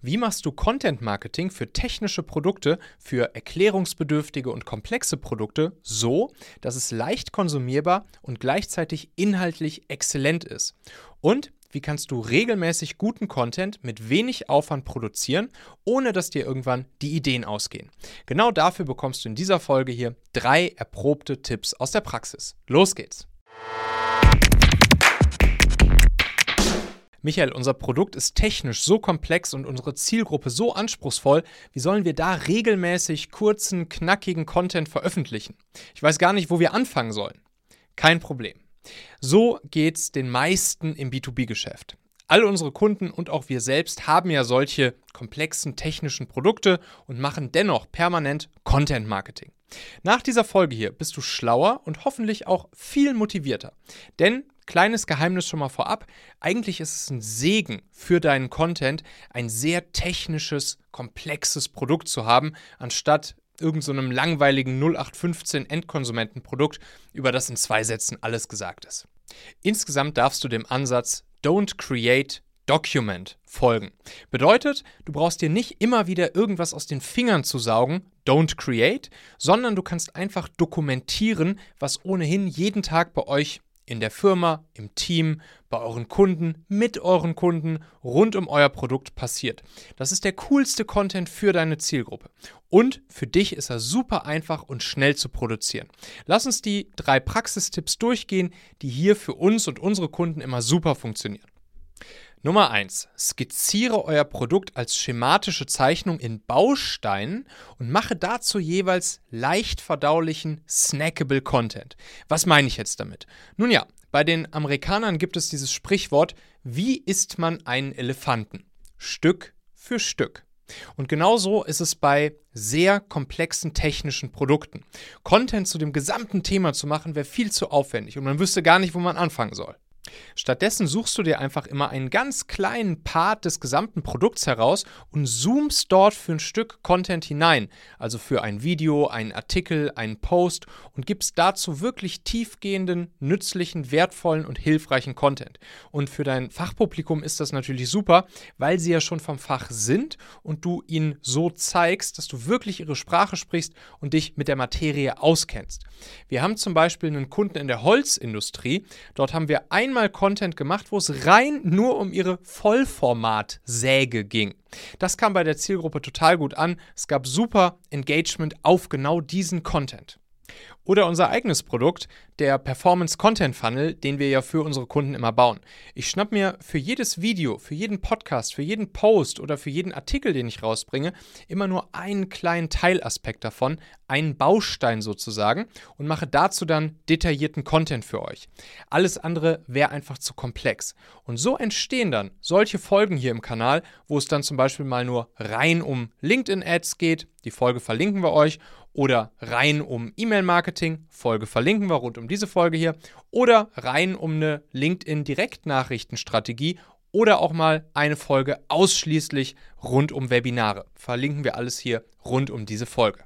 Wie machst du Content Marketing für technische Produkte, für erklärungsbedürftige und komplexe Produkte so, dass es leicht konsumierbar und gleichzeitig inhaltlich exzellent ist? Und wie kannst du regelmäßig guten Content mit wenig Aufwand produzieren, ohne dass dir irgendwann die Ideen ausgehen? Genau dafür bekommst du in dieser Folge hier drei erprobte Tipps aus der Praxis. Los geht's! Michael, unser Produkt ist technisch so komplex und unsere Zielgruppe so anspruchsvoll, wie sollen wir da regelmäßig kurzen, knackigen Content veröffentlichen? Ich weiß gar nicht, wo wir anfangen sollen. Kein Problem. So geht's den meisten im B2B-Geschäft. All unsere Kunden und auch wir selbst haben ja solche komplexen technischen Produkte und machen dennoch permanent Content Marketing. Nach dieser Folge hier bist du schlauer und hoffentlich auch viel motivierter. Denn kleines Geheimnis schon mal vorab. Eigentlich ist es ein Segen für deinen Content, ein sehr technisches, komplexes Produkt zu haben, anstatt irgendeinem so langweiligen 0815 Endkonsumentenprodukt, über das in zwei Sätzen alles gesagt ist. Insgesamt darfst du dem Ansatz Don't Create Document folgen. Bedeutet, du brauchst dir nicht immer wieder irgendwas aus den Fingern zu saugen, don't create, sondern du kannst einfach dokumentieren, was ohnehin jeden Tag bei euch in der Firma, im Team, bei euren Kunden, mit euren Kunden, rund um euer Produkt passiert. Das ist der coolste Content für deine Zielgruppe. Und für dich ist er super einfach und schnell zu produzieren. Lass uns die drei Praxistipps durchgehen, die hier für uns und unsere Kunden immer super funktionieren. Nummer 1. Skizziere euer Produkt als schematische Zeichnung in Bausteinen und mache dazu jeweils leicht verdaulichen, snackable Content. Was meine ich jetzt damit? Nun ja, bei den Amerikanern gibt es dieses Sprichwort, wie isst man einen Elefanten? Stück für Stück. Und genauso ist es bei sehr komplexen technischen Produkten. Content zu dem gesamten Thema zu machen, wäre viel zu aufwendig und man wüsste gar nicht, wo man anfangen soll. Stattdessen suchst du dir einfach immer einen ganz kleinen Part des gesamten Produkts heraus und zoomst dort für ein Stück Content hinein, also für ein Video, einen Artikel, einen Post und gibst dazu wirklich tiefgehenden, nützlichen, wertvollen und hilfreichen Content. Und für dein Fachpublikum ist das natürlich super, weil sie ja schon vom Fach sind und du ihnen so zeigst, dass du wirklich ihre Sprache sprichst und dich mit der Materie auskennst. Wir haben zum Beispiel einen Kunden in der Holzindustrie. Dort haben wir einmal einmal Content gemacht, wo es rein nur um ihre Vollformat-Säge ging. Das kam bei der Zielgruppe total gut an. Es gab super Engagement auf genau diesen Content. Oder unser eigenes Produkt, der Performance Content Funnel, den wir ja für unsere Kunden immer bauen. Ich schnapp mir für jedes Video, für jeden Podcast, für jeden Post oder für jeden Artikel, den ich rausbringe, immer nur einen kleinen Teilaspekt davon, einen Baustein sozusagen und mache dazu dann detaillierten Content für euch. Alles andere wäre einfach zu komplex. Und so entstehen dann solche Folgen hier im Kanal, wo es dann zum Beispiel mal nur rein um LinkedIn-Ads geht. Die Folge verlinken wir euch oder rein um E-Mail-Marketing, Folge verlinken wir rund um diese Folge hier, oder rein um eine LinkedIn-Direktnachrichtenstrategie oder auch mal eine Folge ausschließlich rund um Webinare. Verlinken wir alles hier rund um diese Folge.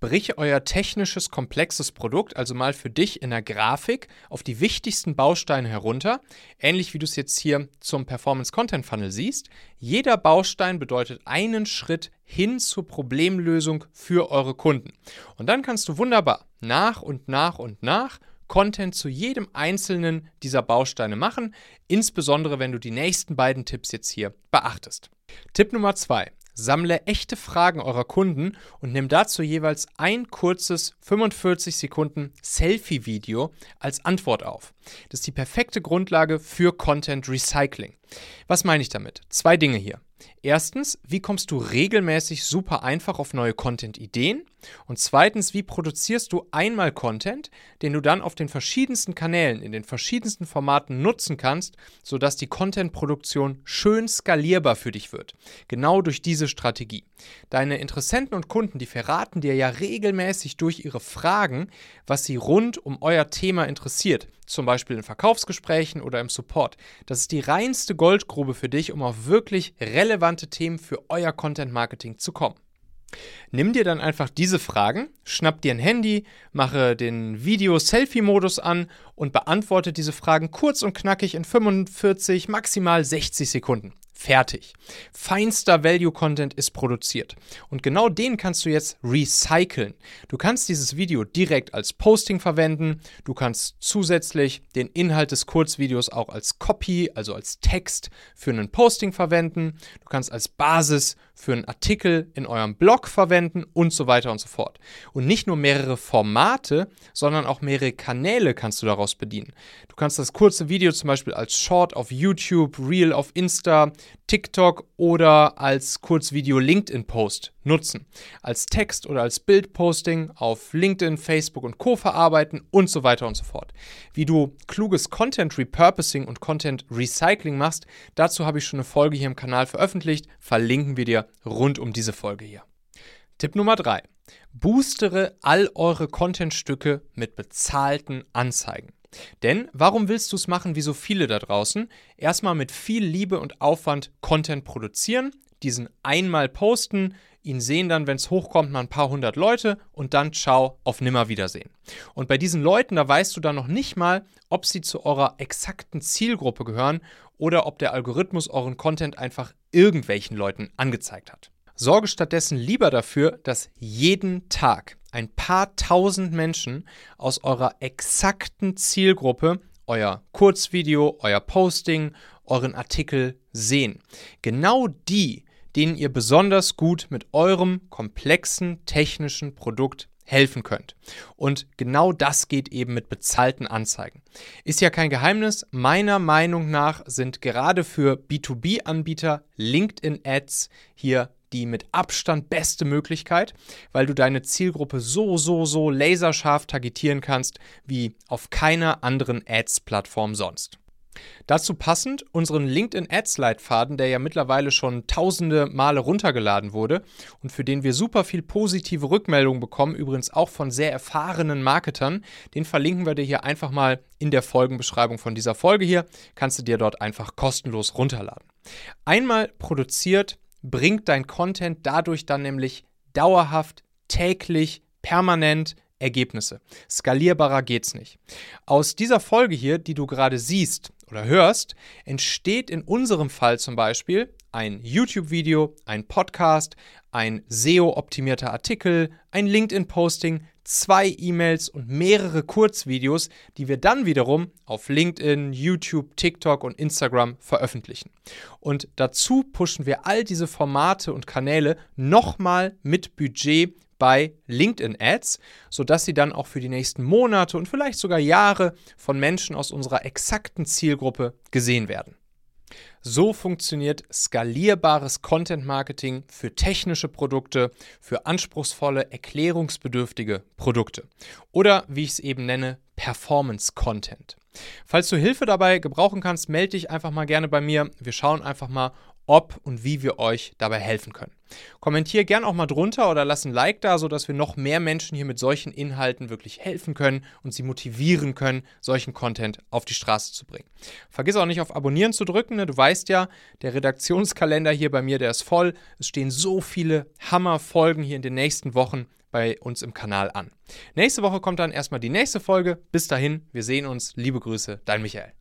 Brich euer technisches, komplexes Produkt also mal für dich in der Grafik auf die wichtigsten Bausteine herunter, ähnlich wie du es jetzt hier zum Performance Content Funnel siehst. Jeder Baustein bedeutet einen Schritt hin zur Problemlösung für eure Kunden. Und dann kannst du wunderbar nach und nach und nach Content zu jedem einzelnen dieser Bausteine machen, insbesondere wenn du die nächsten beiden Tipps jetzt hier beachtest. Tipp Nummer zwei: Sammle echte Fragen eurer Kunden und nimm dazu jeweils ein kurzes 45 Sekunden Selfie-Video als Antwort auf. Das ist die perfekte Grundlage für Content Recycling. Was meine ich damit? Zwei Dinge hier. Erstens, wie kommst du regelmäßig super einfach auf neue Content-Ideen? Und zweitens, wie produzierst du einmal Content, den du dann auf den verschiedensten Kanälen, in den verschiedensten Formaten nutzen kannst, sodass die Content-Produktion schön skalierbar für dich wird? Genau durch diese Strategie. Deine Interessenten und Kunden, die verraten dir ja regelmäßig durch ihre Fragen, was sie rund um euer Thema interessiert zum Beispiel in Verkaufsgesprächen oder im Support. Das ist die reinste Goldgrube für dich, um auf wirklich relevante Themen für euer Content Marketing zu kommen. Nimm dir dann einfach diese Fragen, schnapp dir ein Handy, mache den Video-Selfie-Modus an und beantworte diese Fragen kurz und knackig in 45, maximal 60 Sekunden. Fertig. Feinster Value-Content ist produziert. Und genau den kannst du jetzt recyceln. Du kannst dieses Video direkt als Posting verwenden. Du kannst zusätzlich den Inhalt des Kurzvideos auch als Copy, also als Text für einen Posting verwenden. Du kannst als Basis für einen Artikel in eurem Blog verwenden und so weiter und so fort. Und nicht nur mehrere Formate, sondern auch mehrere Kanäle kannst du daraus bedienen. Du kannst das kurze Video zum Beispiel als Short auf YouTube, Reel auf Insta, TikTok oder als Kurzvideo LinkedIn-Post nutzen. Als Text oder als Bildposting auf LinkedIn, Facebook und Co. verarbeiten und so weiter und so fort. Wie du kluges Content Repurposing und Content Recycling machst, dazu habe ich schon eine Folge hier im Kanal veröffentlicht. Verlinken wir dir rund um diese Folge hier. Tipp Nummer 3. Boostere all eure Contentstücke mit bezahlten Anzeigen. Denn warum willst du es machen wie so viele da draußen? Erstmal mit viel Liebe und Aufwand Content produzieren, diesen einmal posten, ihn sehen dann, wenn es hochkommt, mal ein paar hundert Leute und dann ciao, auf Nimmerwiedersehen. Und bei diesen Leuten, da weißt du dann noch nicht mal, ob sie zu eurer exakten Zielgruppe gehören oder ob der Algorithmus euren Content einfach irgendwelchen Leuten angezeigt hat. Sorge stattdessen lieber dafür, dass jeden Tag ein paar tausend Menschen aus eurer exakten Zielgruppe euer Kurzvideo, euer Posting, euren Artikel sehen. Genau die, denen ihr besonders gut mit eurem komplexen technischen Produkt helfen könnt. Und genau das geht eben mit bezahlten Anzeigen. Ist ja kein Geheimnis, meiner Meinung nach sind gerade für B2B-Anbieter LinkedIn-Ads hier die mit Abstand beste Möglichkeit, weil du deine Zielgruppe so, so, so laserscharf targetieren kannst wie auf keiner anderen Ads-Plattform sonst. Dazu passend unseren LinkedIn Ads Leitfaden, der ja mittlerweile schon tausende Male runtergeladen wurde und für den wir super viel positive Rückmeldungen bekommen, übrigens auch von sehr erfahrenen Marketern. Den verlinken wir dir hier einfach mal in der Folgenbeschreibung von dieser Folge hier. Kannst du dir dort einfach kostenlos runterladen. Einmal produziert, bringt dein Content dadurch dann nämlich dauerhaft, täglich, permanent Ergebnisse. Skalierbarer geht's nicht. Aus dieser Folge hier, die du gerade siehst oder hörst, entsteht in unserem Fall zum Beispiel ein YouTube-Video, ein Podcast, ein SEO-optimierter Artikel, ein LinkedIn-Posting, zwei E-Mails und mehrere Kurzvideos, die wir dann wiederum auf LinkedIn, YouTube, TikTok und Instagram veröffentlichen. Und dazu pushen wir all diese Formate und Kanäle nochmal mit Budget bei LinkedIn Ads, sodass sie dann auch für die nächsten Monate und vielleicht sogar Jahre von Menschen aus unserer exakten Zielgruppe gesehen werden. So funktioniert skalierbares Content Marketing für technische Produkte, für anspruchsvolle, erklärungsbedürftige Produkte. Oder wie ich es eben nenne, Performance Content. Falls du Hilfe dabei gebrauchen kannst, melde dich einfach mal gerne bei mir. Wir schauen einfach mal, ob und wie wir euch dabei helfen können. Kommentier gern auch mal drunter oder lass ein Like da, sodass wir noch mehr Menschen hier mit solchen Inhalten wirklich helfen können und sie motivieren können, solchen Content auf die Straße zu bringen. Vergiss auch nicht auf Abonnieren zu drücken. Ne? Du weißt ja, der Redaktionskalender hier bei mir, der ist voll. Es stehen so viele Hammerfolgen hier in den nächsten Wochen bei uns im Kanal an. Nächste Woche kommt dann erstmal die nächste Folge. Bis dahin, wir sehen uns. Liebe Grüße, dein Michael.